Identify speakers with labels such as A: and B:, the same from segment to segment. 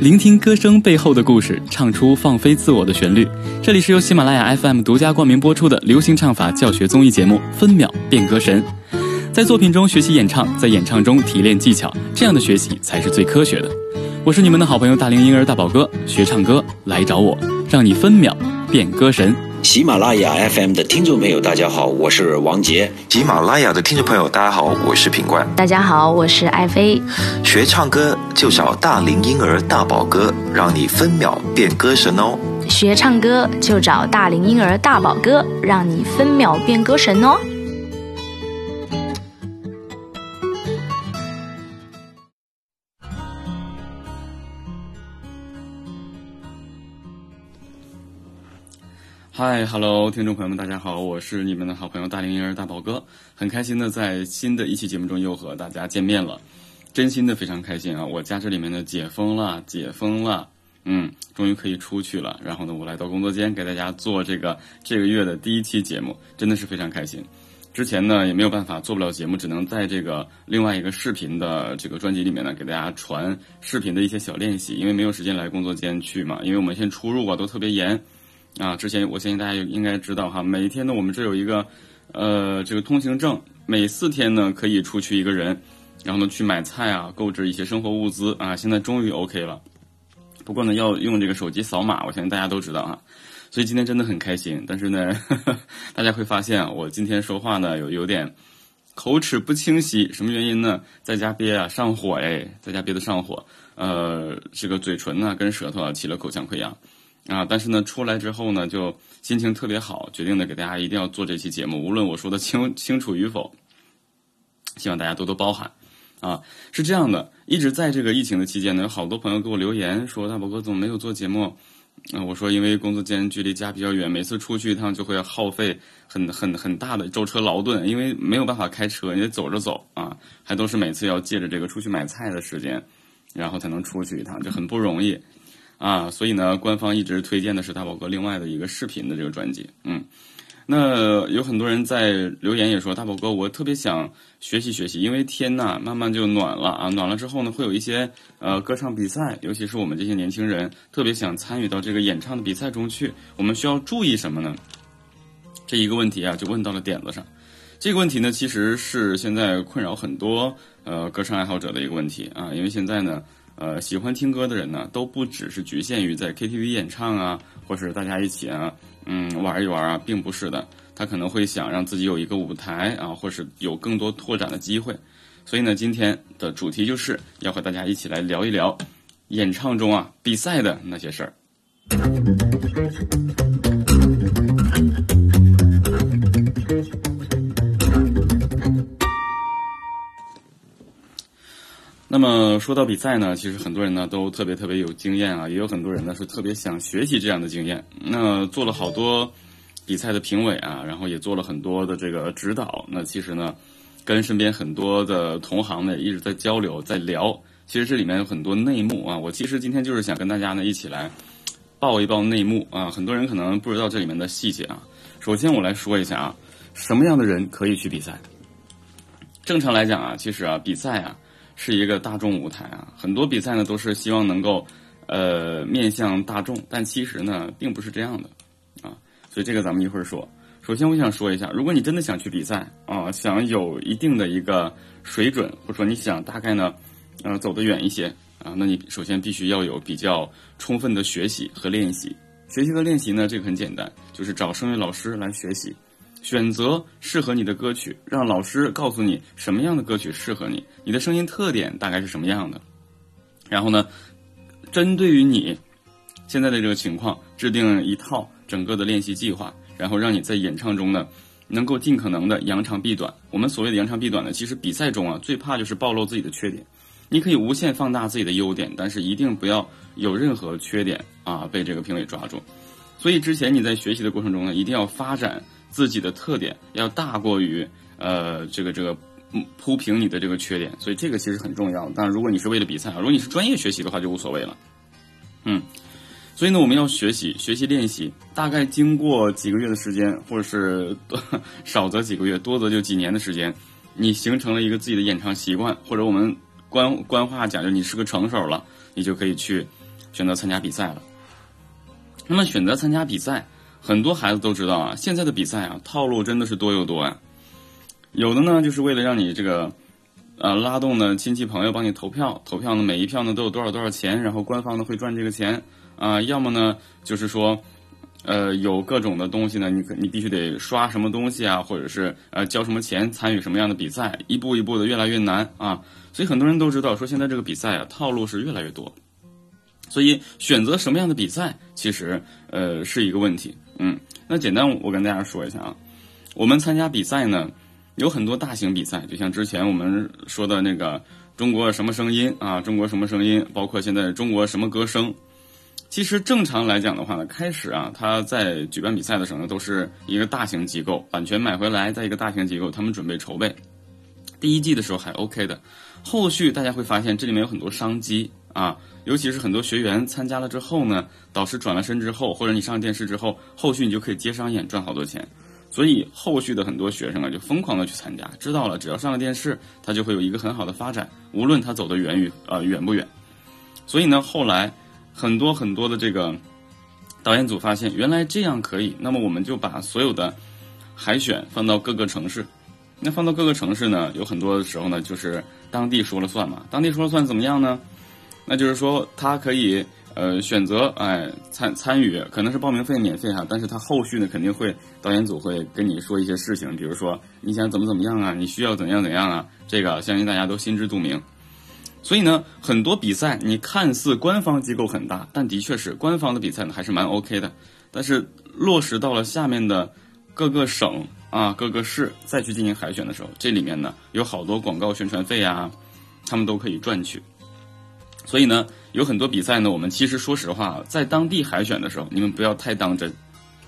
A: 聆听歌声背后的故事，唱出放飞自我的旋律。这里是由喜马拉雅 FM 独家冠名播出的流行唱法教学综艺节目《分秒变歌神》。在作品中学习演唱，在演唱中提炼技巧，这样的学习才是最科学的。我是你们的好朋友大龄婴儿大宝哥，学唱歌来找我，让你分秒变歌神。
B: 喜马拉雅 FM 的听众朋友，大家好，我是王杰。
C: 喜马拉雅的听众朋友，大家好，我是品冠。
D: 大家好，我是爱妃。
C: 学唱歌就找大龄婴儿大宝哥，让你分秒变歌神哦。
D: 学唱歌就找大龄婴儿大宝哥，让你分秒变歌神哦。
A: 嗨，Hello，听众朋友们，大家好，我是你们的好朋友大龄婴儿大宝哥，很开心的在新的一期节目中又和大家见面了，真心的非常开心啊！我家这里面的解封了，解封了，嗯，终于可以出去了。然后呢，我来到工作间给大家做这个这个月的第一期节目，真的是非常开心。之前呢也没有办法做不了节目，只能在这个另外一个视频的这个专辑里面呢给大家传视频的一些小练习，因为没有时间来工作间去嘛，因为我们现在出入啊都特别严。啊，之前我相信大家应该知道哈，每天呢我们这有一个，呃，这个通行证，每四天呢可以出去一个人，然后呢去买菜啊，购置一些生活物资啊。现在终于 OK 了，不过呢要用这个手机扫码，我相信大家都知道啊。所以今天真的很开心，但是呢，大家会发现我今天说话呢有有点口齿不清晰，什么原因呢？在家憋啊上火哎，在家憋的上火，呃，这个嘴唇呢跟舌头啊起了口腔溃疡。啊，但是呢，出来之后呢，就心情特别好，决定呢给大家一定要做这期节目，无论我说的清清楚与否，希望大家多多包涵。啊，是这样的，一直在这个疫情的期间呢，有好多朋友给我留言说，大宝哥怎么没有做节目？啊，我说因为工作间距离家比较远，每次出去一趟就会耗费很很很大的舟车劳顿，因为没有办法开车，你得走着走啊，还都是每次要借着这个出去买菜的时间，然后才能出去一趟，就很不容易。啊，所以呢，官方一直推荐的是大宝哥另外的一个视频的这个专辑。嗯，那有很多人在留言也说，大宝哥，我特别想学习学习，因为天呐，慢慢就暖了啊，暖了之后呢，会有一些呃歌唱比赛，尤其是我们这些年轻人特别想参与到这个演唱的比赛中去，我们需要注意什么呢？这一个问题啊，就问到了点子上。这个问题呢，其实是现在困扰很多呃歌唱爱好者的一个问题啊，因为现在呢。呃，喜欢听歌的人呢，都不只是局限于在 KTV 演唱啊，或是大家一起啊，嗯，玩一玩啊，并不是的。他可能会想让自己有一个舞台啊，或是有更多拓展的机会。所以呢，今天的主题就是要和大家一起来聊一聊演唱中啊比赛的那些事儿。那么说到比赛呢，其实很多人呢都特别特别有经验啊，也有很多人呢是特别想学习这样的经验。那做了好多比赛的评委啊，然后也做了很多的这个指导。那其实呢，跟身边很多的同行呢一直在交流，在聊。其实这里面有很多内幕啊。我其实今天就是想跟大家呢一起来报一报内幕啊。很多人可能不知道这里面的细节啊。首先我来说一下啊，什么样的人可以去比赛？正常来讲啊，其实啊，比赛啊。是一个大众舞台啊，很多比赛呢都是希望能够，呃，面向大众，但其实呢并不是这样的，啊，所以这个咱们一会儿说。首先我想说一下，如果你真的想去比赛啊，想有一定的一个水准，或者说你想大概呢，呃，走得远一些啊，那你首先必须要有比较充分的学习和练习。学习和练习呢，这个很简单，就是找声乐老师来学习。选择适合你的歌曲，让老师告诉你什么样的歌曲适合你，你的声音特点大概是什么样的。然后呢，针对于你现在的这个情况，制定一套整个的练习计划，然后让你在演唱中呢，能够尽可能的扬长避短。我们所谓的扬长避短呢，其实比赛中啊，最怕就是暴露自己的缺点。你可以无限放大自己的优点，但是一定不要有任何缺点啊被这个评委抓住。所以之前你在学习的过程中呢，一定要发展。自己的特点要大过于呃这个这个铺平你的这个缺点，所以这个其实很重要。但如果你是为了比赛啊，如果你是专业学习的话就无所谓了。嗯，所以呢我们要学习学习练习，大概经过几个月的时间，或者是 少则几个月，多则就几年的时间，你形成了一个自己的演唱习惯，或者我们官官话讲，就你是个成手了，你就可以去选择参加比赛了。那么选择参加比赛，很多孩子都知道啊，现在的比赛啊，套路真的是多又多呀。有的呢，就是为了让你这个，呃，拉动呢亲戚朋友帮你投票，投票呢每一票呢都有多少多少钱，然后官方呢会赚这个钱啊。要么呢就是说，呃，有各种的东西呢，你你必须得刷什么东西啊，或者是呃交什么钱参与什么样的比赛，一步一步的越来越难啊。所以很多人都知道说现在这个比赛啊套路是越来越多。所以选择什么样的比赛，其实呃是一个问题。嗯，那简单我跟大家说一下啊，我们参加比赛呢，有很多大型比赛，就像之前我们说的那个中国什么声音啊，中国什么声音，包括现在中国什么歌声。其实正常来讲的话呢，开始啊，他在举办比赛的时候呢，都是一个大型机构，版权买回来，在一个大型机构，他们准备筹备。第一季的时候还 OK 的，后续大家会发现这里面有很多商机啊。尤其是很多学员参加了之后呢，导师转了身之后，或者你上了电视之后，后续你就可以接商演赚好多钱。所以后续的很多学生啊，就疯狂的去参加，知道了只要上了电视，他就会有一个很好的发展，无论他走得远与呃远不远。所以呢，后来很多很多的这个导演组发现，原来这样可以，那么我们就把所有的海选放到各个城市。那放到各个城市呢，有很多的时候呢，就是当地说了算嘛。当地说了算怎么样呢？那就是说，他可以呃选择哎参参与，可能是报名费免费哈，但是他后续呢肯定会导演组会跟你说一些事情，比如说你想怎么怎么样啊，你需要怎样怎样啊，这个相信大家都心知肚明。所以呢，很多比赛你看似官方机构很大，但的确是官方的比赛呢还是蛮 OK 的，但是落实到了下面的各个省啊各个市再去进行海选的时候，这里面呢有好多广告宣传费啊，他们都可以赚取。所以呢，有很多比赛呢，我们其实说实话，在当地海选的时候，你们不要太当真；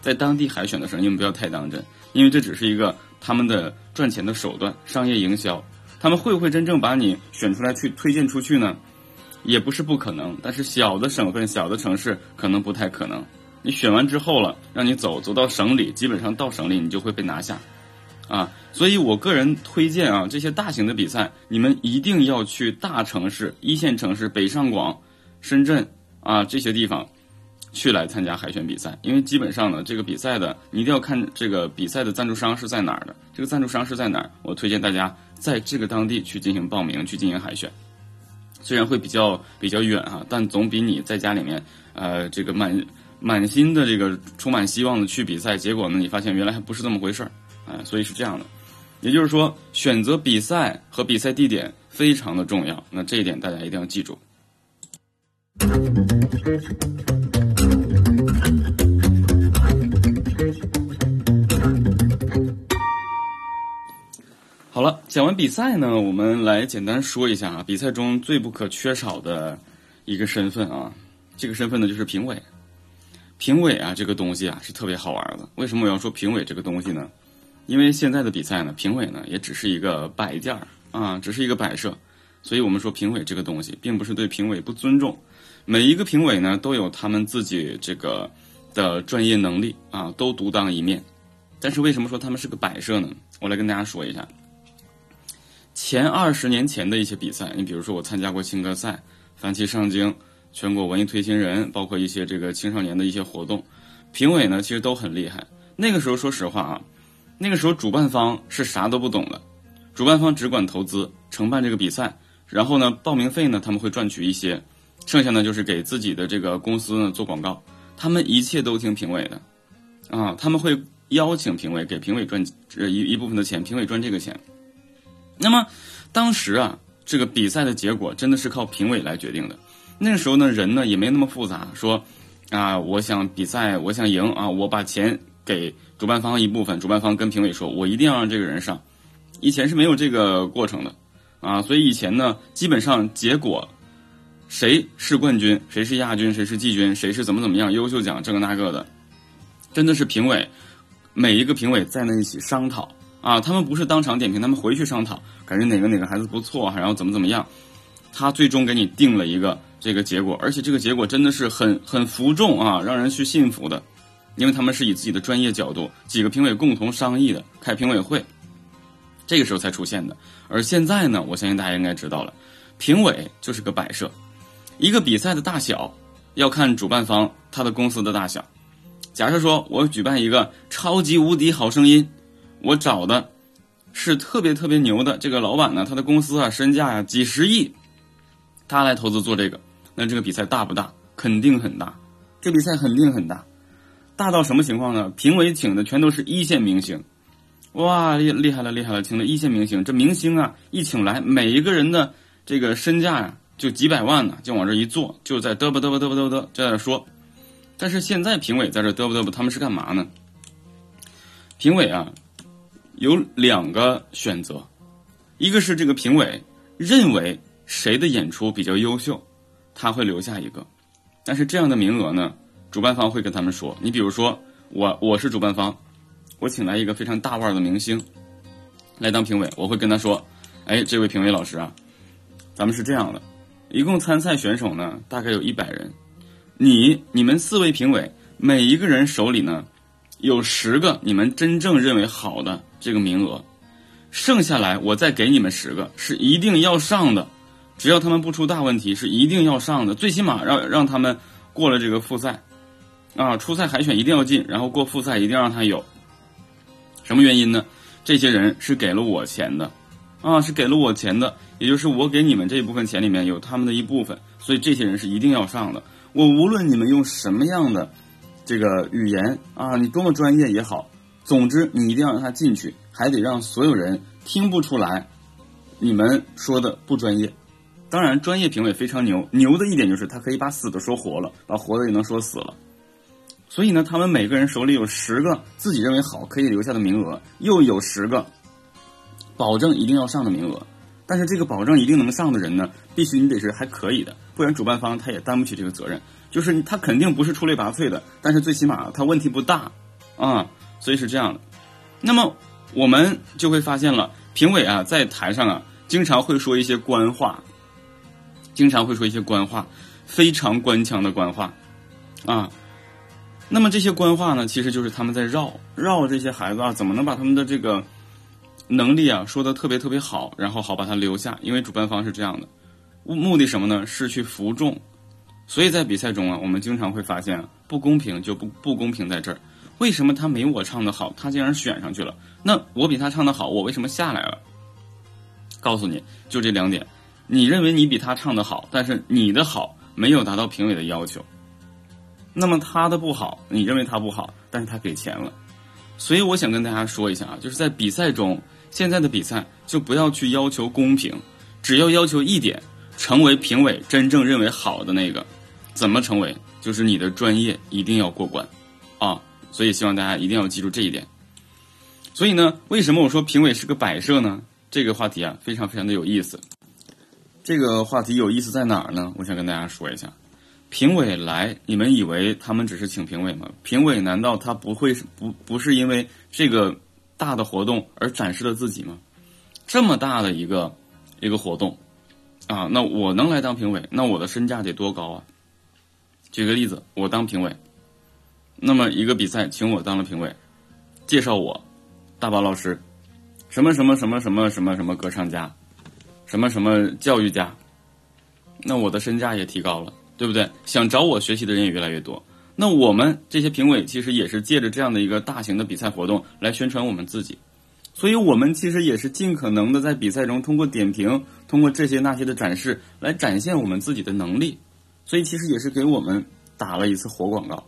A: 在当地海选的时候，你们不要太当真，因为这只是一个他们的赚钱的手段，商业营销。他们会不会真正把你选出来去推荐出去呢？也不是不可能，但是小的省份、小的城市可能不太可能。你选完之后了，让你走走到省里，基本上到省里你就会被拿下。啊，所以我个人推荐啊，这些大型的比赛，你们一定要去大城市、一线城市，北上广、深圳啊这些地方，去来参加海选比赛。因为基本上呢，这个比赛的你一定要看这个比赛的赞助商是在哪儿的，这个赞助商是在哪儿，我推荐大家在这个当地去进行报名，去进行海选。虽然会比较比较远哈，但总比你在家里面呃这个满满心的这个充满希望的去比赛，结果呢你发现原来还不是这么回事儿。哎，所以是这样的，也就是说，选择比赛和比赛地点非常的重要。那这一点大家一定要记住。好了，讲完比赛呢，我们来简单说一下啊，比赛中最不可缺少的一个身份啊，这个身份呢就是评委。评委啊，这个东西啊是特别好玩的。为什么我要说评委这个东西呢？因为现在的比赛呢，评委呢也只是一个摆件儿啊，只是一个摆设，所以我们说评委这个东西，并不是对评委不尊重。每一个评委呢，都有他们自己这个的专业能力啊，都独当一面。但是为什么说他们是个摆设呢？我来跟大家说一下。前二十年前的一些比赛，你比如说我参加过青歌赛、反旗上京、全国文艺推行人，包括一些这个青少年的一些活动，评委呢其实都很厉害。那个时候说实话啊。那个时候主办方是啥都不懂的，主办方只管投资承办这个比赛，然后呢报名费呢他们会赚取一些，剩下呢就是给自己的这个公司呢做广告，他们一切都听评委的，啊他们会邀请评委给评委赚呃一一部分的钱，评委赚这个钱。那么当时啊这个比赛的结果真的是靠评委来决定的，那个时候呢人呢也没那么复杂，说啊我想比赛我想赢啊我把钱给。主办方一部分，主办方跟评委说：“我一定要让这个人上。”以前是没有这个过程的，啊，所以以前呢，基本上结果，谁是冠军，谁是亚军，谁是季军，谁是怎么怎么样，优秀奖这个那个的，真的是评委每一个评委在那一起商讨啊，他们不是当场点评，他们回去商讨，感觉哪个哪个孩子不错，然后怎么怎么样，他最终给你定了一个这个结果，而且这个结果真的是很很服众啊，让人去信服的。因为他们是以自己的专业角度，几个评委共同商议的，开评委会，这个时候才出现的。而现在呢，我相信大家应该知道了，评委就是个摆设，一个比赛的大小要看主办方他的公司的大小。假设说我举办一个超级无敌好声音，我找的是特别特别牛的这个老板呢，他的公司啊身价呀几十亿，他来投资做这个，那这个比赛大不大？肯定很大，这比赛肯定很大，大到什么情况呢？评委请的全都是一线明星，哇，厉厉害了，厉害了，请的一线明星，这明星啊一请来，每一个人的这个身价呀就几百万呢，就往这一坐，就在嘚啵嘚啵嘚啵嘚啵就在这说。但是现在评委在这嘚啵嘚啵，他们是干嘛呢？评委啊有两个选择，一个是这个评委认为谁的演出比较优秀，他会留下一个。但是这样的名额呢，主办方会跟他们说，你比如说我我是主办方，我请来一个非常大腕的明星来当评委，我会跟他说，哎，这位评委老师啊，咱们是这样的，一共参赛选手呢大概有一百人，你你们四位评委每一个人手里呢有十个你们真正认为好的这个名额，剩下来我再给你们十个，是一定要上的。只要他们不出大问题，是一定要上的。最起码让让他们过了这个复赛，啊，初赛海选一定要进，然后过复赛一定要让他有。什么原因呢？这些人是给了我钱的，啊，是给了我钱的，也就是我给你们这一部分钱里面有他们的一部分，所以这些人是一定要上的。我无论你们用什么样的这个语言啊，你多么专业也好，总之你一定要让他进去，还得让所有人听不出来你们说的不专业。当然，专业评委非常牛，牛的一点就是他可以把死的说活了，把活的也能说死了。所以呢，他们每个人手里有十个自己认为好可以留下的名额，又有十个保证一定要上的名额。但是这个保证一定能上的人呢，必须你得是还可以的，不然主办方他也担不起这个责任。就是他肯定不是出类拔萃的，但是最起码他问题不大啊，所以是这样的。那么我们就会发现了，评委啊在台上啊经常会说一些官话。经常会说一些官话，非常官腔的官话，啊，那么这些官话呢，其实就是他们在绕绕这些孩子啊，怎么能把他们的这个能力啊说的特别特别好，然后好把他留下？因为主办方是这样的，目的什么呢？是去服众。所以在比赛中啊，我们经常会发现不公平就不不公平在这儿。为什么他没我唱的好，他竟然选上去了？那我比他唱的好，我为什么下来了？告诉你就这两点。你认为你比他唱的好，但是你的好没有达到评委的要求，那么他的不好，你认为他不好，但是他给钱了，所以我想跟大家说一下啊，就是在比赛中，现在的比赛就不要去要求公平，只要要求一点，成为评委真正认为好的那个，怎么成为？就是你的专业一定要过关，啊，所以希望大家一定要记住这一点。所以呢，为什么我说评委是个摆设呢？这个话题啊，非常非常的有意思。这个话题有意思在哪儿呢？我想跟大家说一下，评委来，你们以为他们只是请评委吗？评委难道他不会不不是因为这个大的活动而展示了自己吗？这么大的一个一个活动啊，那我能来当评委，那我的身价得多高啊？举个例子，我当评委，那么一个比赛请我当了评委，介绍我，大宝老师，什么什么什么什么什么什么歌唱家。什么什么教育家，那我的身价也提高了，对不对？想找我学习的人也越来越多。那我们这些评委其实也是借着这样的一个大型的比赛活动来宣传我们自己，所以我们其实也是尽可能的在比赛中通过点评，通过这些那些的展示来展现我们自己的能力，所以其实也是给我们打了一次活广告，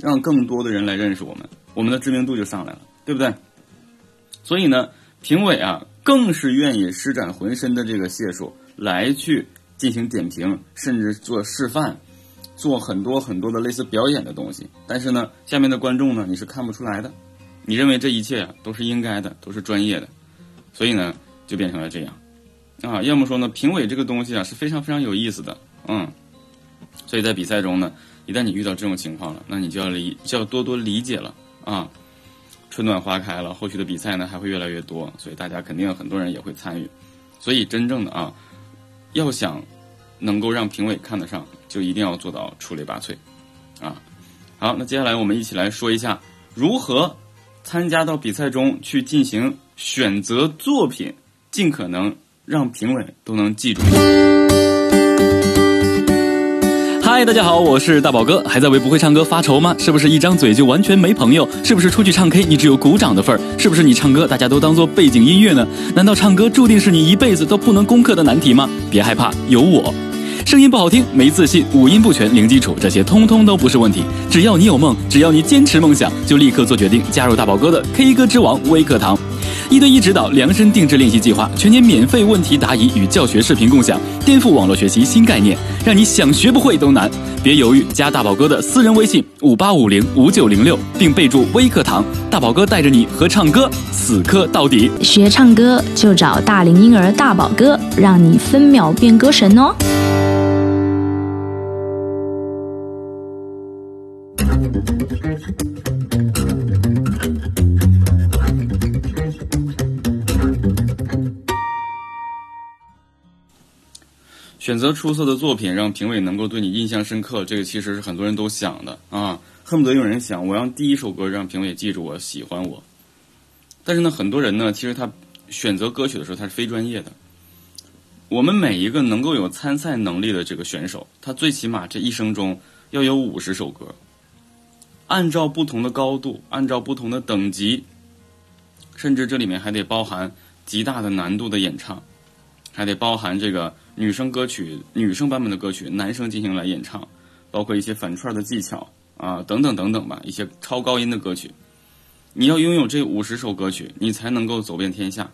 A: 让更多的人来认识我们，我们的知名度就上来了，对不对？所以呢，评委啊。更是愿意施展浑身的这个解数来去进行点评，甚至做示范，做很多很多的类似表演的东西。但是呢，下面的观众呢，你是看不出来的。你认为这一切都是应该的，都是专业的，所以呢，就变成了这样啊。要么说呢，评委这个东西啊是非常非常有意思的，嗯。所以在比赛中呢，一旦你遇到这种情况了，那你就要理就要多多理解了啊。春暖花开了，后续的比赛呢还会越来越多，所以大家肯定很多人也会参与。所以真正的啊，要想能够让评委看得上，就一定要做到出类拔萃啊。好，那接下来我们一起来说一下如何参加到比赛中去进行选择作品，尽可能让评委都能记住。
E: 嗨，大家好，我是大宝哥，还在为不会唱歌发愁吗？是不是一张嘴就完全没朋友？是不是出去唱 K 你只有鼓掌的份儿？是不是你唱歌大家都当做背景音乐呢？难道唱歌注定是你一辈子都不能攻克的难题吗？别害怕，有我。声音不好听，没自信，五音不全，零基础，这些通通都不是问题。只要你有梦，只要你坚持梦想，就立刻做决定，加入大宝哥的 K 歌之王微课堂。一对一指导，量身定制练习计划，全年免费问题答疑与教学视频共享，颠覆网络学习新概念，让你想学不会都难。别犹豫，加大宝哥的私人微信五八五零五九零六，并备注微课堂，大宝哥带着你和唱歌死磕到底。
D: 学唱歌就找大龄婴儿大宝哥，让你分秒变歌神哦。
A: 选择出色的作品，让评委能够对你印象深刻，这个其实是很多人都想的啊，恨不得有人想，我让第一首歌让评委记住我，喜欢我。但是呢，很多人呢，其实他选择歌曲的时候，他是非专业的。我们每一个能够有参赛能力的这个选手，他最起码这一生中要有五十首歌，按照不同的高度，按照不同的等级，甚至这里面还得包含极大的难度的演唱，还得包含这个。女生歌曲、女生版本的歌曲，男生进行来演唱，包括一些反串的技巧啊，等等等等吧，一些超高音的歌曲，你要拥有这五十首歌曲，你才能够走遍天下。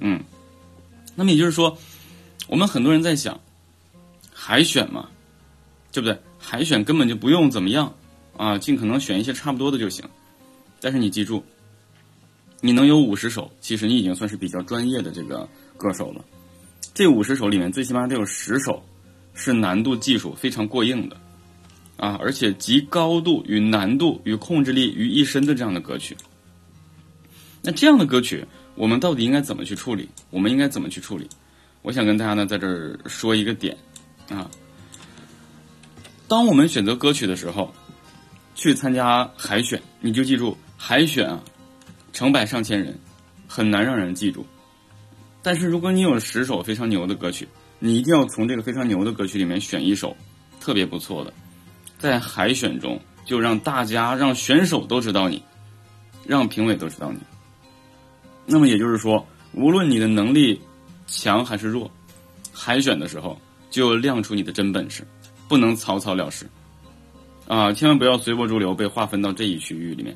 A: 嗯，那么也就是说，我们很多人在想，海选嘛，对不对？海选根本就不用怎么样啊，尽可能选一些差不多的就行。但是你记住，你能有五十首，其实你已经算是比较专业的这个歌手了。这五十首里面，最起码得有十首是难度技术非常过硬的，啊，而且集高度与难度与控制力于一身的这样的歌曲。那这样的歌曲，我们到底应该怎么去处理？我们应该怎么去处理？我想跟大家呢在这儿说一个点，啊，当我们选择歌曲的时候，去参加海选，你就记住，海选啊，成百上千人，很难让人记住。但是如果你有十首非常牛的歌曲，你一定要从这个非常牛的歌曲里面选一首特别不错的，在海选中就让大家、让选手都知道你，让评委都知道你。那么也就是说，无论你的能力强还是弱，海选的时候就亮出你的真本事，不能草草了事啊！千万不要随波逐流，被划分到这一区域里面。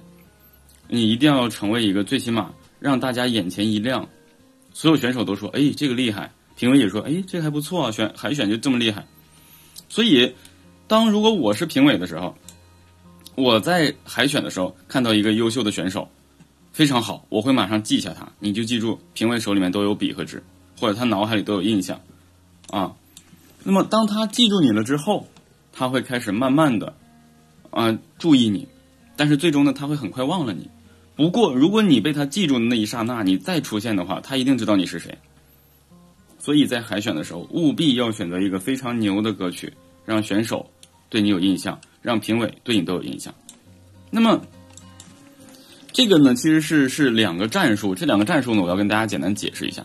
A: 你一定要成为一个最起码让大家眼前一亮。所有选手都说：“哎，这个厉害。”评委也说：“哎，这个还不错啊，选海选就这么厉害。”所以，当如果我是评委的时候，我在海选的时候看到一个优秀的选手，非常好，我会马上记下他。你就记住，评委手里面都有笔和纸，或者他脑海里都有印象啊。那么，当他记住你了之后，他会开始慢慢的啊注意你，但是最终呢，他会很快忘了你。不过，如果你被他记住的那一刹那，你再出现的话，他一定知道你是谁。所以在海选的时候，务必要选择一个非常牛的歌曲，让选手对你有印象，让评委对你都有印象。那么，这个呢，其实是是两个战术。这两个战术呢，我要跟大家简单解释一下。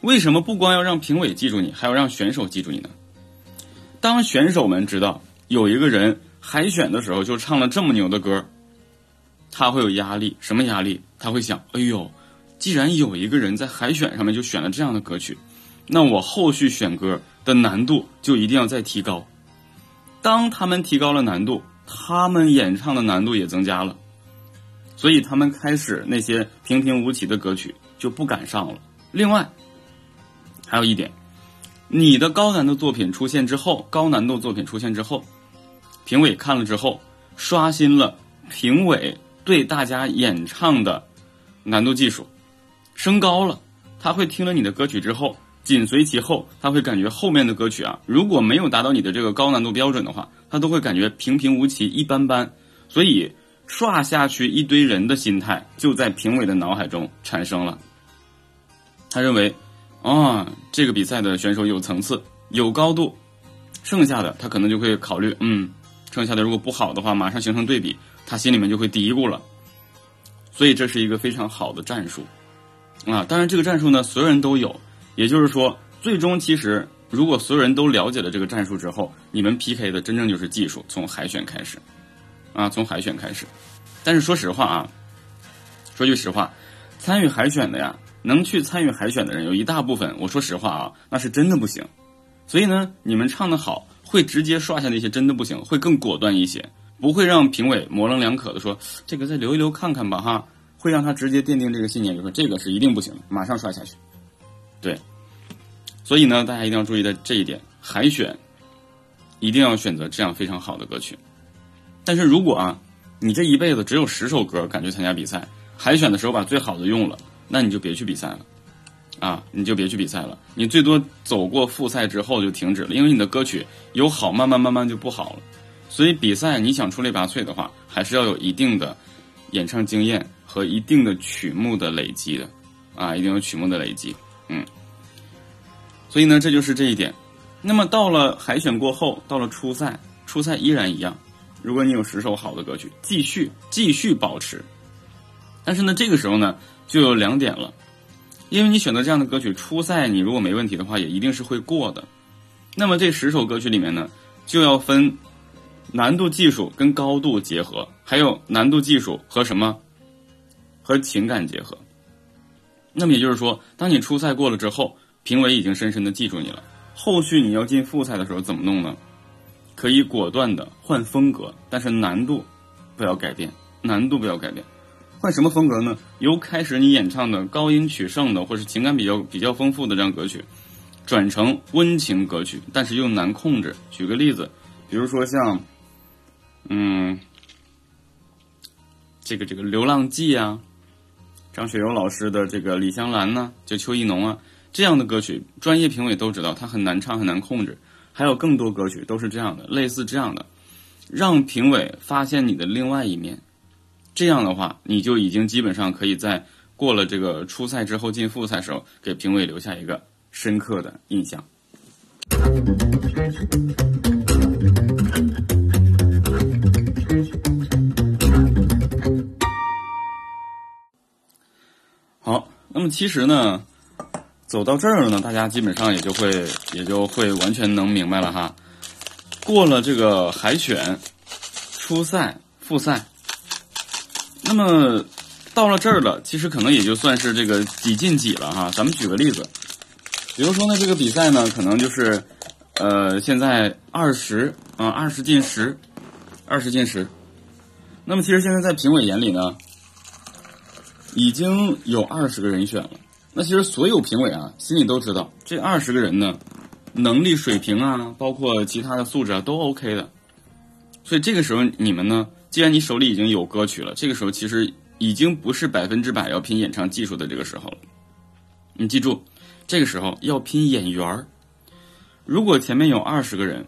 A: 为什么不光要让评委记住你，还要让选手记住你呢？当选手们知道有一个人海选的时候就唱了这么牛的歌。他会有压力，什么压力？他会想：哎呦，既然有一个人在海选上面就选了这样的歌曲，那我后续选歌的难度就一定要再提高。当他们提高了难度，他们演唱的难度也增加了，所以他们开始那些平平无奇的歌曲就不敢上了。另外，还有一点，你的高难度作品出现之后，高难度作品出现之后，评委看了之后，刷新了评委。对大家演唱的难度技术升高了，他会听了你的歌曲之后，紧随其后，他会感觉后面的歌曲啊，如果没有达到你的这个高难度标准的话，他都会感觉平平无奇、一般般。所以刷下去一堆人的心态就在评委的脑海中产生了。他认为，啊，这个比赛的选手有层次、有高度，剩下的他可能就会考虑，嗯，剩下的如果不好的话，马上形成对比。他心里面就会嘀咕了，所以这是一个非常好的战术啊！当然，这个战术呢，所有人都有，也就是说，最终其实如果所有人都了解了这个战术之后，你们 PK 的真正就是技术，从海选开始，啊，从海选开始。但是说实话啊，说句实话，参与海选的呀，能去参与海选的人有一大部分，我说实话啊，那是真的不行。所以呢，你们唱的好，会直接刷下那些真的不行，会更果断一些，不会让评委模棱两可的说这个再留一留看看吧哈，会让他直接奠定这个信念，就说这个是一定不行，马上刷下去。对，所以呢，大家一定要注意的这一点，海选一定要选择这样非常好的歌曲。但是如果啊，你这一辈子只有十首歌敢去参加比赛，海选的时候把最好的用了，那你就别去比赛了，啊，你就别去比赛了。你最多走过复赛之后就停止了，因为你的歌曲有好，慢慢慢慢就不好了。所以比赛你想出类拔萃的话，还是要有一定的演唱经验和一定的曲目的累积的，啊，一定有曲目的累积，嗯。所以呢，这就是这一点。那么到了海选过后，到了初赛，初赛依然一样。如果你有十首好的歌曲，继续继续保持。但是呢，这个时候呢，就有两点了，因为你选择这样的歌曲，初赛你如果没问题的话，也一定是会过的。那么这十首歌曲里面呢，就要分难度技术跟高度结合，还有难度技术和什么和情感结合。那么也就是说，当你初赛过了之后，评委已经深深的记住你了。后续你要进复赛的时候怎么弄呢？可以果断的换风格，但是难度不要改变，难度不要改变。换什么风格呢？由开始你演唱的高音取胜的，或是情感比较比较丰富的这样歌曲，转成温情歌曲，但是又难控制。举个例子，比如说像，嗯，这个这个《流浪记》啊，张学友老师的这个《李香兰》呢，就邱意浓啊这样的歌曲，专业评委都知道它很难唱，很难控制。还有更多歌曲都是这样的，类似这样的，让评委发现你的另外一面。这样的话，你就已经基本上可以在过了这个初赛之后进复赛时候，给评委留下一个深刻的印象。好，那么其实呢。走到这儿了呢，大家基本上也就会也就会完全能明白了哈。过了这个海选、初赛、复赛，那么到了这儿了，其实可能也就算是这个几进几了哈。咱们举个例子，比如说呢，这个比赛呢，可能就是呃，现在二十啊，二十进十，二十进十。那么其实现在在评委眼里呢，已经有二十个人选了。那其实所有评委啊，心里都知道，这二十个人呢，能力水平啊，包括其他的素质啊，都 OK 的。所以这个时候你们呢，既然你手里已经有歌曲了，这个时候其实已经不是百分之百要拼演唱技术的这个时候了。你记住，这个时候要拼演员儿。如果前面有二十个人，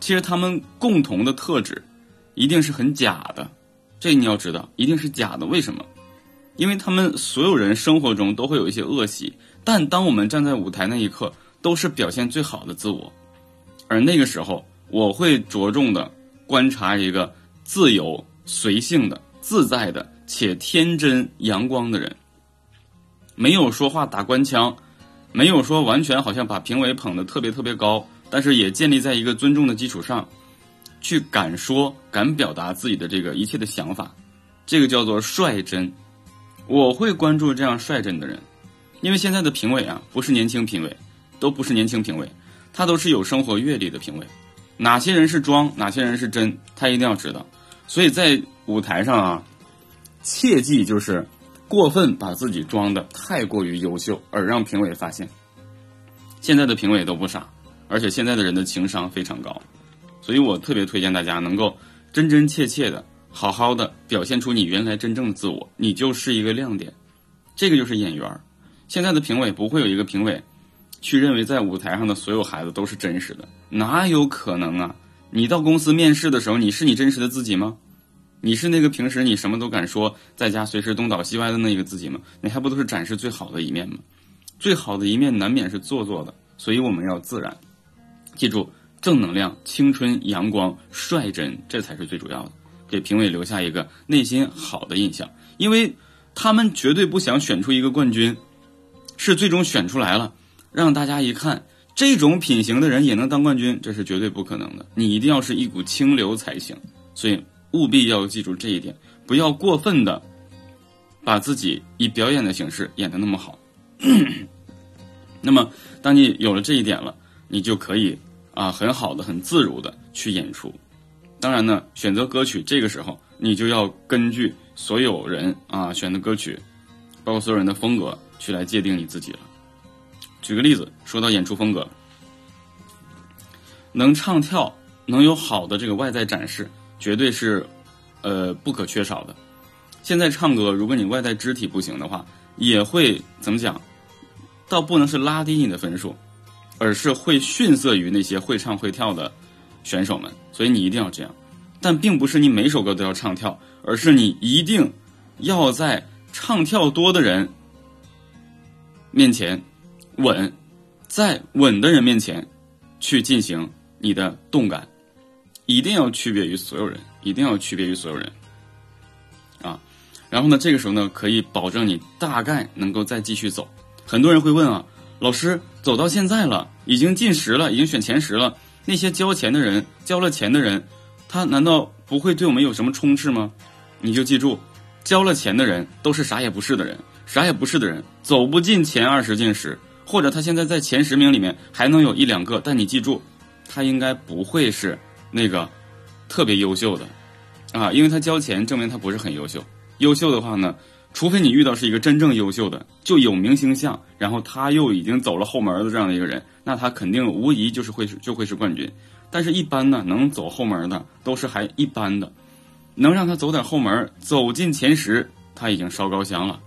A: 其实他们共同的特质一定是很假的，这你要知道，一定是假的。为什么？因为他们所有人生活中都会有一些恶习，但当我们站在舞台那一刻，都是表现最好的自我。而那个时候，我会着重的观察一个自由、随性的、自在的且天真阳光的人。没有说话打官腔，没有说完全好像把评委捧得特别特别高，但是也建立在一个尊重的基础上，去敢说敢表达自己的这个一切的想法，这个叫做率真。我会关注这样率真的人，因为现在的评委啊，不是年轻评委，都不是年轻评委，他都是有生活阅历的评委。哪些人是装，哪些人是真，他一定要知道。所以在舞台上啊，切记就是过分把自己装的太过于优秀，而让评委发现。现在的评委都不傻，而且现在的人的情商非常高，所以我特别推荐大家能够真真切切的。好好的表现出你原来真正的自我，你就是一个亮点，这个就是演员儿。现在的评委不会有一个评委去认为在舞台上的所有孩子都是真实的，哪有可能啊？你到公司面试的时候，你是你真实的自己吗？你是那个平时你什么都敢说，在家随时东倒西歪的那个自己吗？你还不都是展示最好的一面吗？最好的一面难免是做作的，所以我们要自然。记住，正能量、青春、阳光、率真，这才是最主要的。给评委留下一个内心好的印象，因为他们绝对不想选出一个冠军，是最终选出来了，让大家一看这种品行的人也能当冠军，这是绝对不可能的。你一定要是一股清流才行。所以务必要记住这一点，不要过分的把自己以表演的形式演得那么好。那么，当你有了这一点了，你就可以啊很好的、很自如的去演出。当然呢，选择歌曲这个时候，你就要根据所有人啊选的歌曲，包括所有人的风格去来界定你自己了。举个例子，说到演出风格，能唱跳，能有好的这个外在展示，绝对是呃不可缺少的。现在唱歌，如果你外在肢体不行的话，也会怎么讲？倒不能是拉低你的分数，而是会逊色于那些会唱会跳的选手们。所以你一定要这样，但并不是你每首歌都要唱跳，而是你一定要在唱跳多的人面前稳，在稳的人面前去进行你的动感，一定要区别于所有人，一定要区别于所有人啊。然后呢，这个时候呢，可以保证你大概能够再继续走。很多人会问啊，老师走到现在了，已经进十了，已经选前十了，那些交钱的人，交了钱的人，他难道不会对我们有什么充斥吗？你就记住，交了钱的人都是啥也不是的人，啥也不是的人走不进前二十进十，或者他现在在前十名里面还能有一两个，但你记住，他应该不会是那个特别优秀的啊，因为他交钱证明他不是很优秀。优秀的话呢？除非你遇到是一个真正优秀的，就有明星相，然后他又已经走了后门的这样的一个人，那他肯定无疑就是会就会是冠军。但是，一般呢，能走后门的都是还一般的，能让他走点后门，走进前十，他已经烧高香了。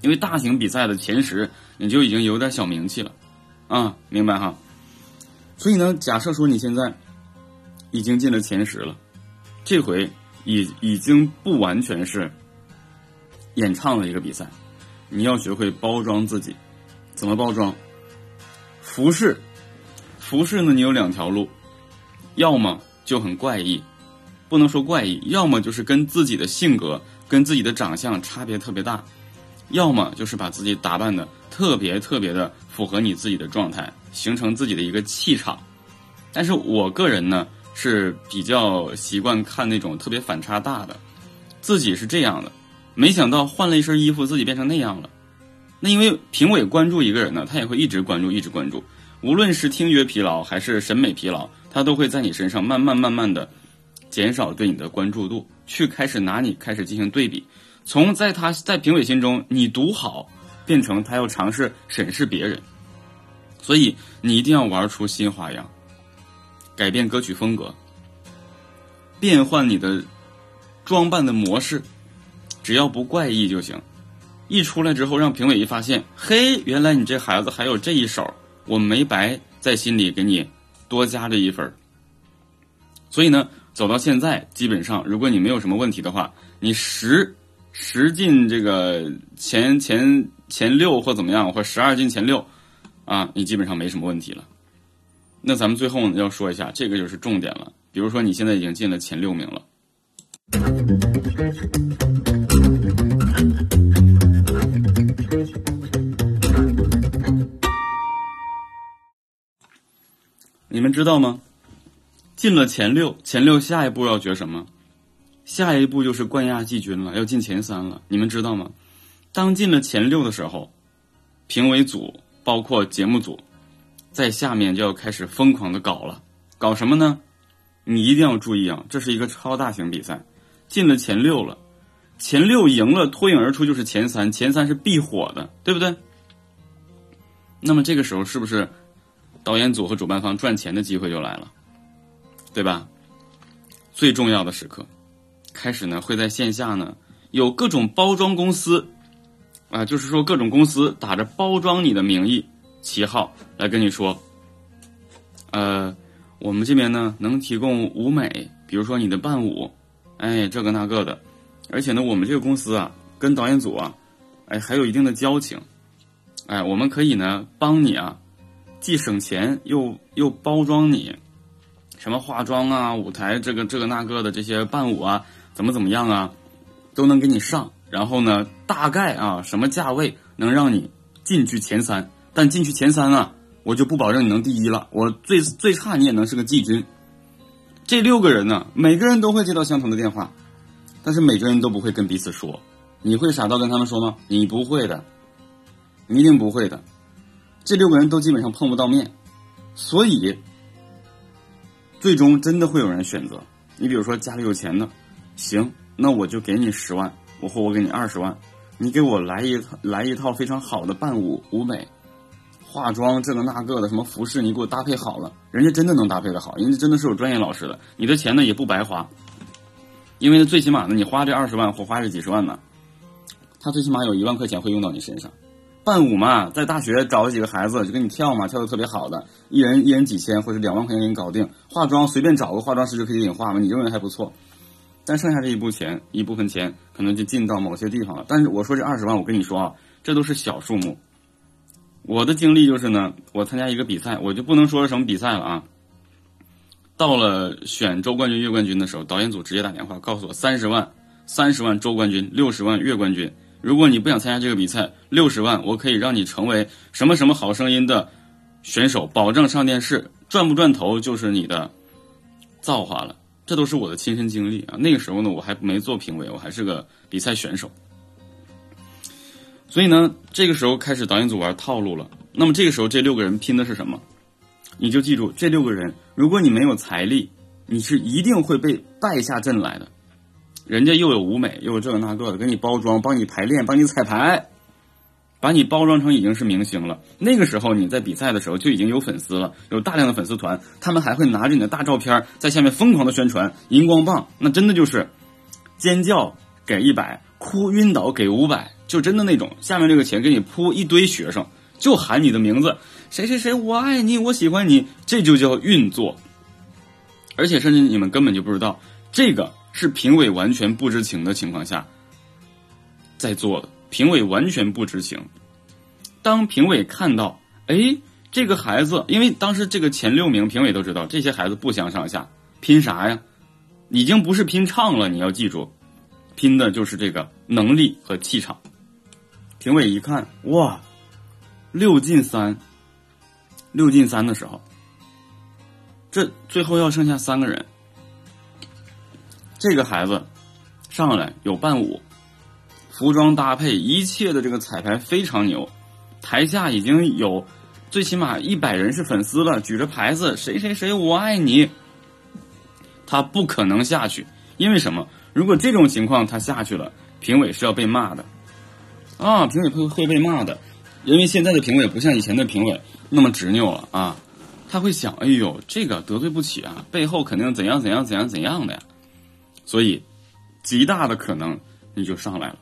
A: 因为大型比赛的前十，你就已经有点小名气了，啊，明白哈？所以呢，假设说你现在已经进了前十了，这回已已经不完全是。演唱的一个比赛，你要学会包装自己，怎么包装？服饰，服饰呢？你有两条路，要么就很怪异，不能说怪异，要么就是跟自己的性格、跟自己的长相差别特别大，要么就是把自己打扮的特别特别的符合你自己的状态，形成自己的一个气场。但是我个人呢是比较习惯看那种特别反差大的，自己是这样的。没想到换了一身衣服，自己变成那样了。那因为评委关注一个人呢，他也会一直关注，一直关注。无论是听觉疲劳还是审美疲劳，他都会在你身上慢慢慢慢的减少对你的关注度，去开始拿你开始进行对比。从在他在评委心中你独好，变成他要尝试审视别人。所以你一定要玩出新花样，改变歌曲风格，变换你的装扮的模式。只要不怪异就行，一出来之后让评委一发现，嘿，原来你这孩子还有这一手，我没白在心里给你多加这一分。所以呢，走到现在，基本上如果你没有什么问题的话，你十十进这个前前前六或怎么样，或十二进前六，啊，你基本上没什么问题了。那咱们最后要说一下，这个就是重点了。比如说你现在已经进了前六名了。你们知道吗？进了前六，前六下一步要决什么？下一步就是冠亚季军了，要进前三了。你们知道吗？当进了前六的时候，评委组包括节目组，在下面就要开始疯狂的搞了。搞什么呢？你一定要注意啊！这是一个超大型比赛，进了前六了，前六赢了，脱颖而出就是前三，前三是必火的，对不对？那么这个时候是不是？导演组和主办方赚钱的机会就来了，对吧？最重要的时刻，开始呢会在线下呢有各种包装公司，啊，就是说各种公司打着包装你的名义旗号来跟你说，呃，我们这边呢能提供舞美，比如说你的伴舞，哎，这个那个的，而且呢我们这个公司啊跟导演组啊，哎还有一定的交情，哎，我们可以呢帮你啊。既省钱又又包装你，什么化妆啊、舞台这个这个那个的这些伴舞啊，怎么怎么样啊，都能给你上。然后呢，大概啊什么价位能让你进去前三？但进去前三啊，我就不保证你能第一了，我最最差你也能是个季军。这六个人呢，每个人都会接到相同的电话，但是每个人都不会跟彼此说。你会傻到跟他们说吗？你不会的，你一定不会的。这六个人都基本上碰不到面，所以最终真的会有人选择。你比如说家里有钱的，行，那我就给你十万，我或我给你二十万，你给我来一来一套非常好的伴舞舞美。化妆这个那个的什么服饰，你给我搭配好了，人家真的能搭配的好，人家真的是有专业老师的，你的钱呢也不白花，因为呢最起码呢你花这二十万或花这几十万呢，他最起码有一万块钱会用到你身上。伴舞嘛，在大学找了几个孩子就跟你跳嘛，跳的特别好的，一人一人几千或者两万块钱给你搞定。化妆随便找个化妆师就可以给你化嘛，你认为还不错。但剩下这一部钱一部分钱可能就进到某些地方了。但是我说这二十万，我跟你说啊，这都是小数目。我的经历就是呢，我参加一个比赛，我就不能说是什么比赛了啊。到了选周冠军、月冠军的时候，导演组直接打电话告诉我，三十万，三十万周冠军，六十万月冠军。如果你不想参加这个比赛，六十万我可以让你成为什么什么好声音的选手，保证上电视，赚不赚头就是你的造化了。这都是我的亲身经历啊。那个时候呢，我还没做评委，我还是个比赛选手。所以呢，这个时候开始导演组玩套路了。那么这个时候，这六个人拼的是什么？你就记住，这六个人，如果你没有财力，你是一定会被败下阵来的。人家又有舞美，又有这个那个的，给你包装，帮你排练，帮你彩排，把你包装成已经是明星了。那个时候你在比赛的时候就已经有粉丝了，有大量的粉丝团，他们还会拿着你的大照片在下面疯狂的宣传，荧光棒，那真的就是尖叫给一百，哭晕倒给五百。就真的那种，下面这个钱给你铺一堆学生，就喊你的名字，谁谁谁，我爱你，我喜欢你，这就叫运作。而且甚至你们根本就不知道，这个是评委完全不知情的情况下在做的，评委完全不知情。当评委看到，哎，这个孩子，因为当时这个前六名评委都知道，这些孩子不相上下，拼啥呀？已经不是拼唱了，你要记住，拼的就是这个能力和气场。评委一看，哇，六进三，六进三的时候，这最后要剩下三个人。这个孩子上来有伴舞，服装搭配一切的这个彩排非常牛，台下已经有最起码一百人是粉丝了，举着牌子，谁谁谁我爱你。他不可能下去，因为什么？如果这种情况他下去了，评委是要被骂的。啊，评委会会被骂的，因为现在的评委不像以前的评委那么执拗了啊。他会想，哎呦，这个得罪不起啊，背后肯定怎样怎样怎样怎样的呀。所以，极大的可能你就上来了。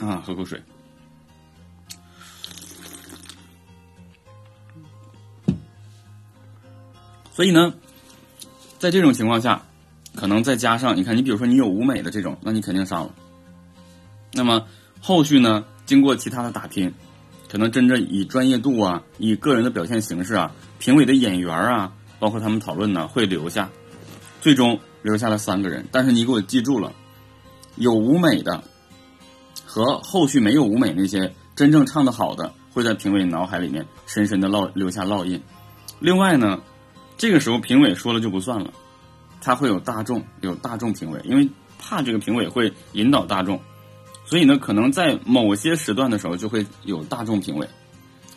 A: 啊，喝口水。所以呢，在这种情况下，可能再加上，你看，你比如说你有舞美的这种，那你肯定上了。那么后续呢？经过其他的打拼，可能真正以专业度啊，以个人的表现形式啊，评委的眼缘啊，包括他们讨论呢，会留下，最终留下了三个人。但是你给我记住了，有舞美的和后续没有舞美那些真正唱的好的，会在评委脑海里面深深的烙留下烙印。另外呢，这个时候评委说了就不算了，他会有大众，有大众评委，因为怕这个评委会引导大众。所以呢，可能在某些时段的时候就会有大众评委。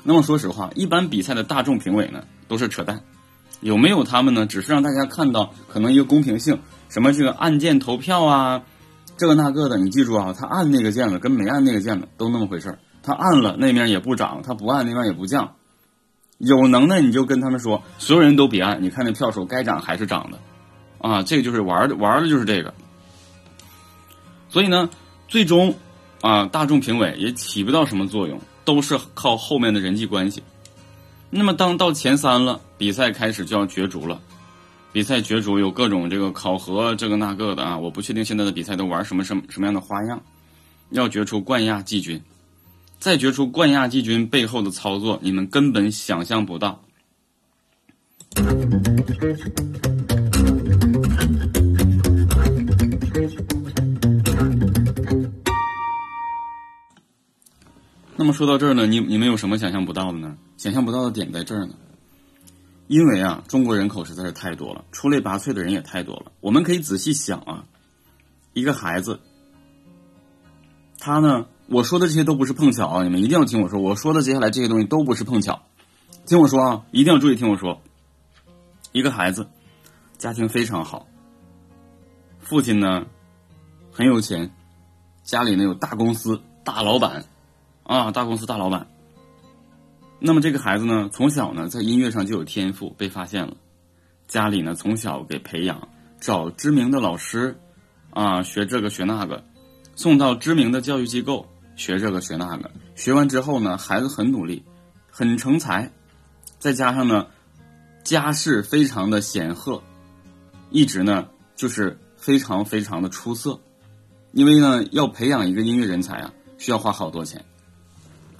A: 那么说实话，一般比赛的大众评委呢都是扯淡。有没有他们呢？只是让大家看到可能一个公平性，什么这个按键投票啊，这个那个的。你记住啊，他按那个键子跟没按那个键子都那么回事儿。他按了那面也不涨，他不按那面也不降。有能耐你就跟他们说，所有人都别按，你看那票数该涨还是涨的。啊，这个就是玩的，玩的就是这个。所以呢。最终，啊，大众评委也起不到什么作用，都是靠后面的人际关系。那么，当到前三了，比赛开始就要角逐了。比赛角逐有各种这个考核，这个那个的啊，我不确定现在的比赛都玩什么什么什么样的花样。要决出冠亚季军，再决出冠亚季军背后的操作，你们根本想象不到。那么说到这儿呢，你你们有什么想象不到的呢？想象不到的点在这儿呢，因为啊，中国人口实在是太多了，出类拔萃的人也太多了。我们可以仔细想啊，一个孩子，他呢，我说的这些都不是碰巧啊，你们一定要听我说，我说的接下来这些东西都不是碰巧，听我说啊，一定要注意听我说。一个孩子，家庭非常好，父亲呢很有钱，家里呢有大公司大老板。啊，大公司大老板。那么这个孩子呢，从小呢在音乐上就有天赋，被发现了。家里呢从小给培养，找知名的老师，啊学这个学那个，送到知名的教育机构学这个学那个。学完之后呢，孩子很努力，很成才，再加上呢家世非常的显赫，一直呢就是非常非常的出色。因为呢要培养一个音乐人才啊，需要花好多钱。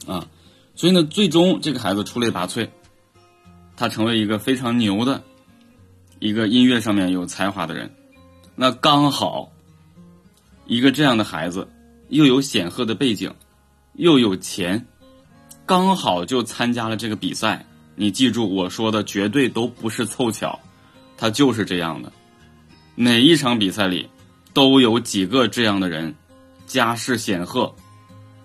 A: 啊，所以呢，最终这个孩子出类拔萃，他成为一个非常牛的一个音乐上面有才华的人。那刚好一个这样的孩子，又有显赫的背景，又有钱，刚好就参加了这个比赛。你记住我说的，绝对都不是凑巧，他就是这样的。哪一场比赛里都有几个这样的人，家世显赫。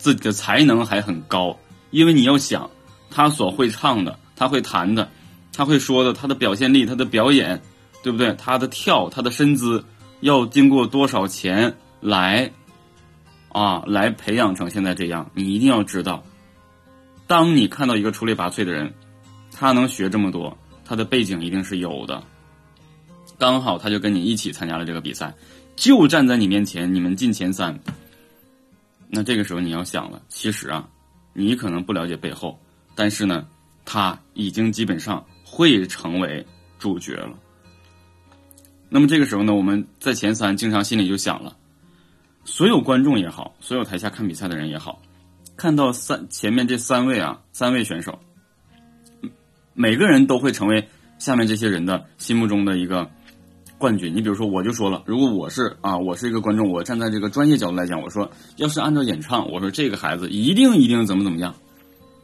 A: 自己的才能还很高，因为你要想，他所会唱的，他会弹的，他会说的，他的表现力，他的表演，对不对？他的跳，他的身姿，要经过多少钱来啊，来培养成现在这样？你一定要知道，当你看到一个出类拔萃的人，他能学这么多，他的背景一定是有的。刚好他就跟你一起参加了这个比赛，就站在你面前，你们进前三。那这个时候你要想了，其实啊，你可能不了解背后，但是呢，他已经基本上会成为主角了。那么这个时候呢，我们在前三经常心里就想了，所有观众也好，所有台下看比赛的人也好，看到三前面这三位啊，三位选手，每个人都会成为下面这些人的心目中的一个。冠军，你比如说，我就说了，如果我是啊，我是一个观众，我站在这个专业角度来讲，我说，要是按照演唱，我说这个孩子一定一定怎么怎么样，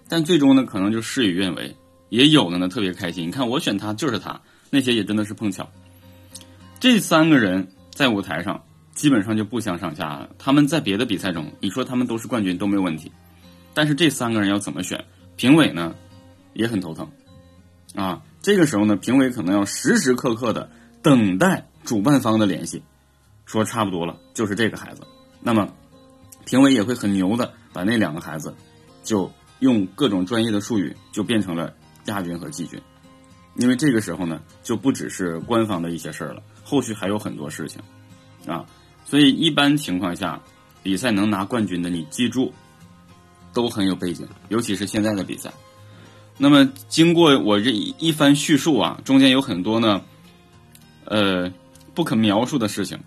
A: 但最终呢，可能就事与愿违，也有的呢特别开心。你看我选他就是他，那些也真的是碰巧。这三个人在舞台上基本上就不相上下了。他们在别的比赛中，你说他们都是冠军都没有问题，但是这三个人要怎么选？评委呢也很头疼啊。这个时候呢，评委可能要时时刻刻的。等待主办方的联系，说差不多了，就是这个孩子。那么，评委也会很牛的把那两个孩子，就用各种专业的术语，就变成了亚军和季军。因为这个时候呢，就不只是官方的一些事儿了，后续还有很多事情啊。所以一般情况下，比赛能拿冠军的，你记住，都很有背景，尤其是现在的比赛。那么经过我这一番叙述啊，中间有很多呢。呃，不可描述的事情，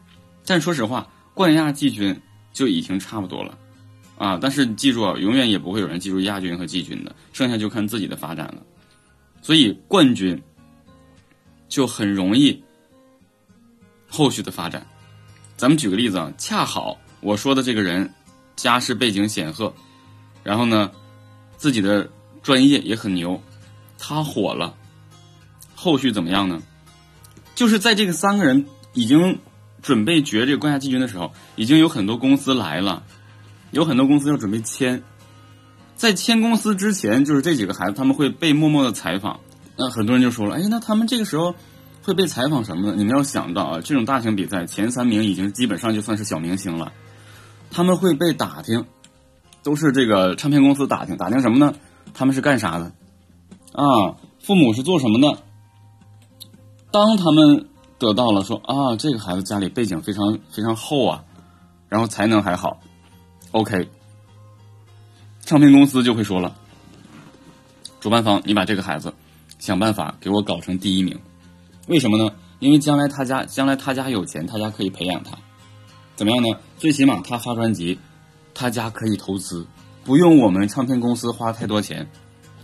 A: 但说实话，冠亚季军就已经差不多了，啊！但是记住啊，永远也不会有人记住亚军和季军的，剩下就看自己的发展了。所以冠军就很容易后续的发展。咱们举个例子啊，恰好我说的这个人家世背景显赫，然后呢，自己的专业也很牛，他火了，后续怎么样呢？就是在这个三个人已经准备决这个冠亚季军的时候，已经有很多公司来了，有很多公司要准备签。在签公司之前，就是这几个孩子他们会被默默的采访。那很多人就说了：“哎，那他们这个时候会被采访什么呢？”你们要想到啊，这种大型比赛前三名已经基本上就算是小明星了，他们会被打听，都是这个唱片公司打听，打听什么呢？他们是干啥的？啊，父母是做什么的？当他们得到了说啊，这个孩子家里背景非常非常厚啊，然后才能还好，OK，唱片公司就会说了，主办方，你把这个孩子想办法给我搞成第一名，为什么呢？因为将来他家将来他家有钱，他家可以培养他，怎么样呢？最起码他发专辑，他家可以投资，不用我们唱片公司花太多钱，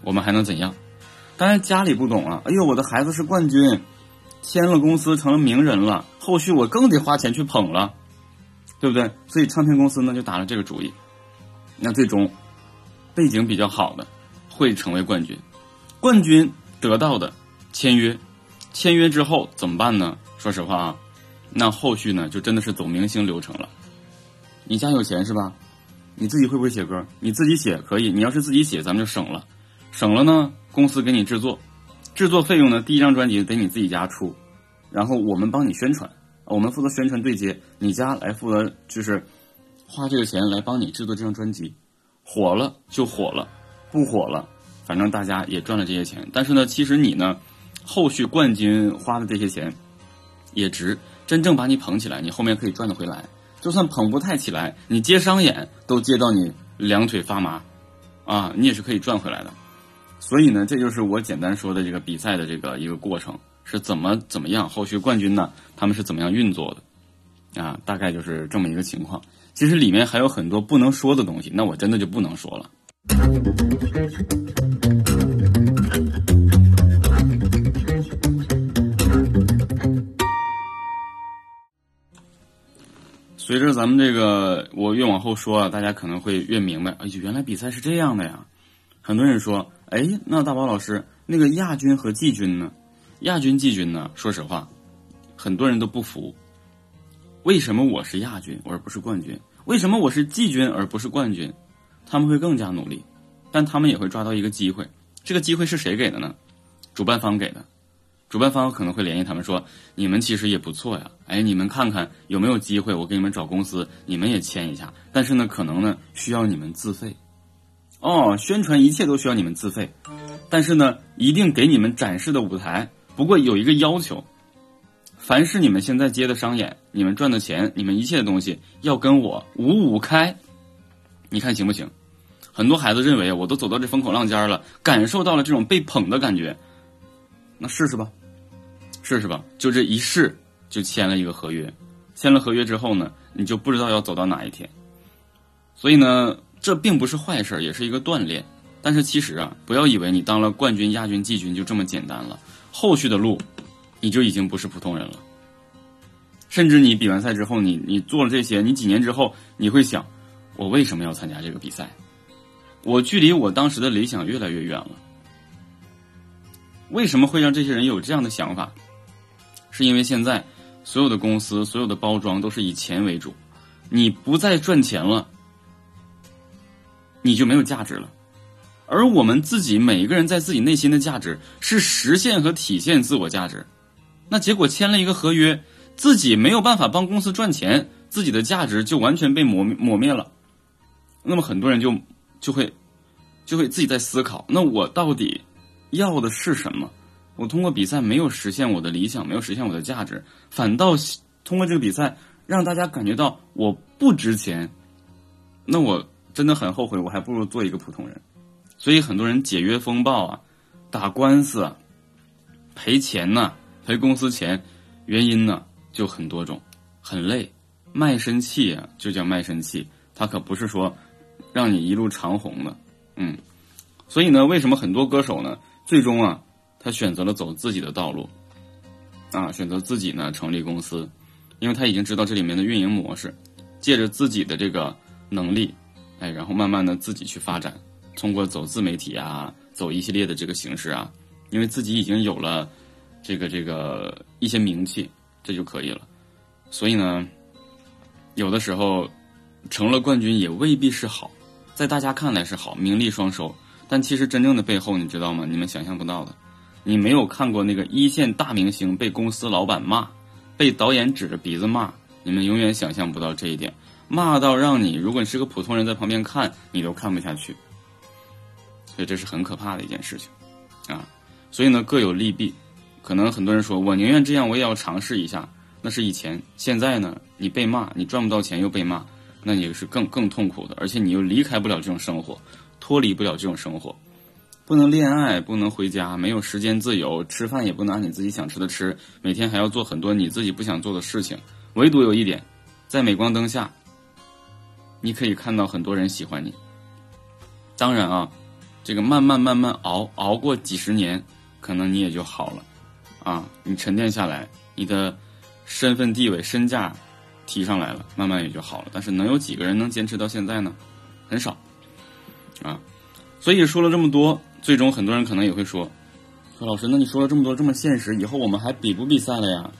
A: 我们还能怎样？当然家里不懂啊，哎呦，我的孩子是冠军。签了公司成了名人了，后续我更得花钱去捧了，对不对？所以唱片公司呢就打了这个主意。那最终背景比较好的会成为冠军，冠军得到的签约，签约之后怎么办呢？说实话啊，那后续呢就真的是走明星流程了。你家有钱是吧？你自己会不会写歌？你自己写可以，你要是自己写，咱们就省了，省了呢，公司给你制作，制作费用呢，第一张专辑得你自己家出，然后我们帮你宣传，我们负责宣传对接，你家来负责就是花这个钱来帮你制作这张专辑，火了就火了，不火了，反正大家也赚了这些钱。但是呢，其实你呢，后续冠军花的这些钱也值，真正把你捧起来，你后面可以赚得回来。就算捧不太起来，你接商演都接到你两腿发麻，啊，你也是可以赚回来的。所以呢，这就是我简单说的这个比赛的这个一个过程是怎么怎么样，后续冠军呢，他们是怎么样运作的，啊，大概就是这么一个情况。其实里面还有很多不能说的东西，那我真的就不能说了。随着咱们这个，我越往后说啊，大家可能会越明白。哎，原来比赛是这样的呀！很多人说，哎，那大宝老师，那个亚军和季军呢？亚军、季军呢？说实话，很多人都不服。为什么我是亚军而不是冠军？为什么我是季军而不是冠军？他们会更加努力，但他们也会抓到一个机会。这个机会是谁给的呢？主办方给的。主办方可能会联系他们说：“你们其实也不错呀，哎，你们看看有没有机会，我给你们找公司，你们也签一下。但是呢，可能呢需要你们自费。哦，宣传一切都需要你们自费，但是呢，一定给你们展示的舞台。不过有一个要求，凡是你们现在接的商演，你们赚的钱，你们一切的东西要跟我五五开。你看行不行？很多孩子认为我都走到这风口浪尖了，感受到了这种被捧的感觉，那试试吧。”试试吧，就这一试就签了一个合约，签了合约之后呢，你就不知道要走到哪一天。所以呢，这并不是坏事，也是一个锻炼。但是其实啊，不要以为你当了冠军、亚军、季军就这么简单了，后续的路你就已经不是普通人了。甚至你比完赛之后，你你做了这些，你几年之后你会想，我为什么要参加这个比赛？我距离我当时的理想越来越远了。为什么会让这些人有这样的想法？是因为现在所有的公司、所有的包装都是以钱为主，你不再赚钱了，你就没有价值了。而我们自己每一个人在自己内心的价值是实现和体现自我价值。那结果签了一个合约，自己没有办法帮公司赚钱，自己的价值就完全被磨磨灭了。那么很多人就就会就会自己在思考：那我到底要的是什么？我通过比赛没有实现我的理想，没有实现我的价值，反倒通过这个比赛让大家感觉到我不值钱，那我真的很后悔，我还不如做一个普通人。所以很多人解约风暴啊，打官司啊，赔钱呐，赔公司钱，原因呢就很多种，很累，卖身契啊，就叫卖身契，它可不是说让你一路长红的，嗯。所以呢，为什么很多歌手呢，最终啊？他选择了走自己的道路，啊，选择自己呢成立公司，因为他已经知道这里面的运营模式，借着自己的这个能力，哎，然后慢慢的自己去发展，通过走自媒体啊，走一系列的这个形式啊，因为自己已经有了这个这个一些名气，这就可以了。所以呢，有的时候成了冠军也未必是好，在大家看来是好，名利双收，但其实真正的背后，你知道吗？你们想象不到的。你没有看过那个一线大明星被公司老板骂，被导演指着鼻子骂，你们永远想象不到这一点，骂到让你，如果你是个普通人在旁边看，你都看不下去。所以这是很可怕的一件事情，啊，所以呢各有利弊，可能很多人说我宁愿这样，我也要尝试一下，那是以前，现在呢你被骂，你赚不到钱又被骂，那你是更更痛苦的，而且你又离开不了这种生活，脱离不了这种生活。不能恋爱，不能回家，没有时间自由，吃饭也不能按你自己想吃的吃，每天还要做很多你自己不想做的事情。唯独有一点，在镁光灯下，你可以看到很多人喜欢你。当然啊，这个慢慢慢慢熬熬过几十年，可能你也就好了。啊，你沉淀下来，你的身份地位、身价提上来了，慢慢也就好了。但是能有几个人能坚持到现在呢？很少，啊。所以说了这么多，最终很多人可能也会说：“说老师，那你说了这么多这么现实，以后我们还比不比赛了呀？”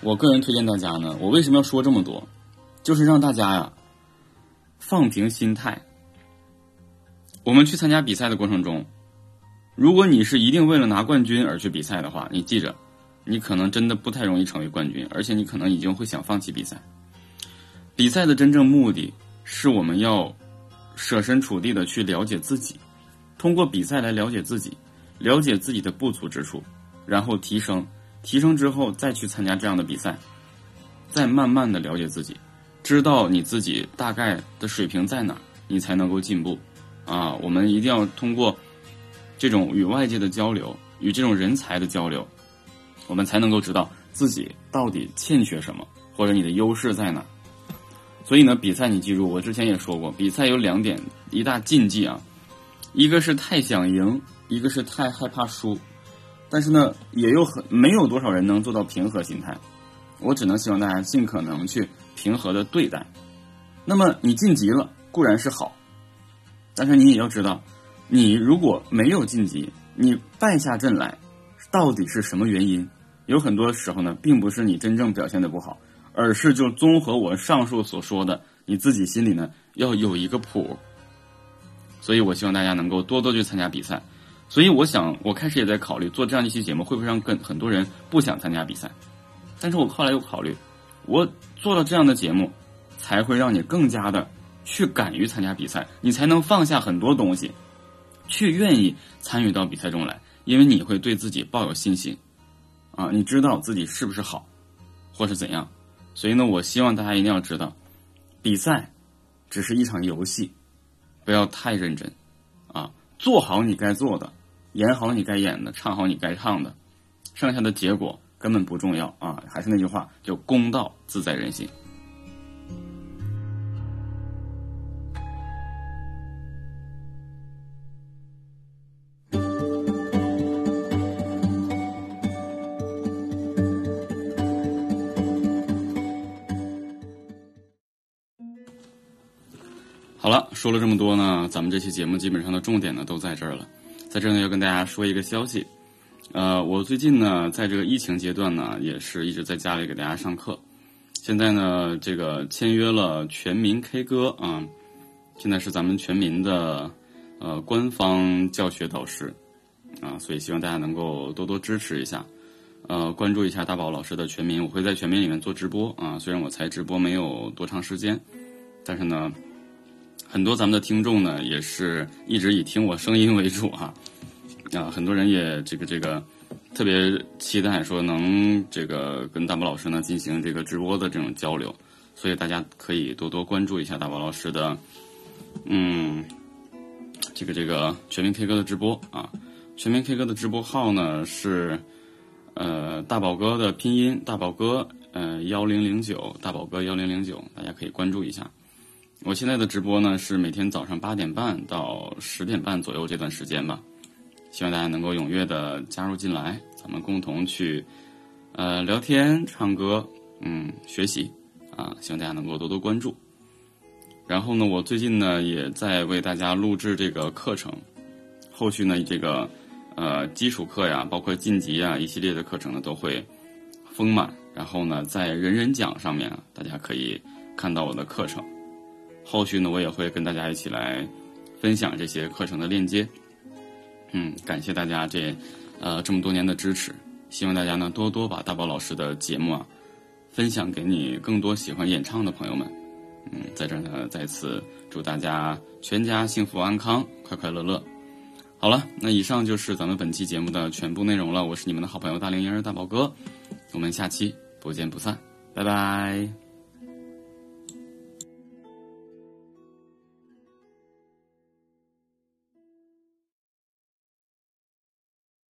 A: 我个人推荐大家呢，我为什么要说这么多？就是让大家呀放平心态。我们去参加比赛的过程中，如果你是一定为了拿冠军而去比赛的话，你记着，你可能真的不太容易成为冠军，而且你可能已经会想放弃比赛。比赛的真正目的是我们要。设身处地的去了解自己，通过比赛来了解自己，了解自己的不足之处，然后提升，提升之后再去参加这样的比赛，再慢慢的了解自己，知道你自己大概的水平在哪，你才能够进步。啊，我们一定要通过这种与外界的交流，与这种人才的交流，我们才能够知道自己到底欠缺什么，或者你的优势在哪。所以呢，比赛你记住，我之前也说过，比赛有两点一大禁忌啊，一个是太想赢，一个是太害怕输。但是呢，也有很没有多少人能做到平和心态。我只能希望大家尽可能去平和的对待。那么你晋级了固然是好，但是你也要知道，你如果没有晋级，你败下阵来，到底是什么原因？有很多时候呢，并不是你真正表现的不好。而是就综合我上述所说的，你自己心里呢要有一个谱。所以我希望大家能够多多去参加比赛。所以我想，我开始也在考虑做这样一期节目，会不会让更很多人不想参加比赛？但是我后来又考虑，我做了这样的节目，才会让你更加的去敢于参加比赛，你才能放下很多东西，去愿意参与到比赛中来，因为你会对自己抱有信心，啊，你知道自己是不是好，或是怎样。所以呢，我希望大家一定要知道，比赛只是一场游戏，不要太认真，啊，做好你该做的，演好你该演的，唱好你该唱的，剩下的结果根本不重要啊！还是那句话，就公道自在人心。好了，说了这么多呢，咱们这期节目基本上的重点呢都在这儿了。在这儿呢，要跟大家说一个消息，呃，我最近呢，在这个疫情阶段呢，也是一直在家里给大家上课。现在呢，这个签约了全民 K 歌啊，现在是咱们全民的呃官方教学导师啊，所以希望大家能够多多支持一下，呃，关注一下大宝老师的全民，我会在全民里面做直播啊。虽然我才直播没有多长时间，但是呢。很多咱们的听众呢，也是一直以听我声音为主哈，啊，很多人也这个这个特别期待说能这个跟大宝老师呢进行这个直播的这种交流，所以大家可以多多关注一下大宝老师的，嗯，这个这个全民 K 歌的直播啊，全民 K 歌的直播号呢是呃大宝哥的拼音大宝哥呃幺零零九大宝哥幺零零九，大家可以关注一下。我现在的直播呢是每天早上八点半到十点半左右这段时间吧，希望大家能够踊跃的加入进来，咱们共同去呃聊天、唱歌、嗯学习啊，希望大家能够多多关注。然后呢，我最近呢也在为大家录制这个课程，后续呢这个呃基础课呀，包括晋级啊一系列的课程呢都会丰满。然后呢，在人人讲上面啊，大家可以看到我的课程。后续呢，我也会跟大家一起来分享这些课程的链接。嗯，感谢大家这呃这么多年的支持，希望大家呢多多把大宝老师的节目啊分享给你更多喜欢演唱的朋友们。嗯，在这儿呢再次祝大家全家幸福安康，快快乐乐。好了，那以上就是咱们本期节目的全部内容了。我是你们的好朋友大龄婴儿大宝哥，我们下期不见不散，拜拜。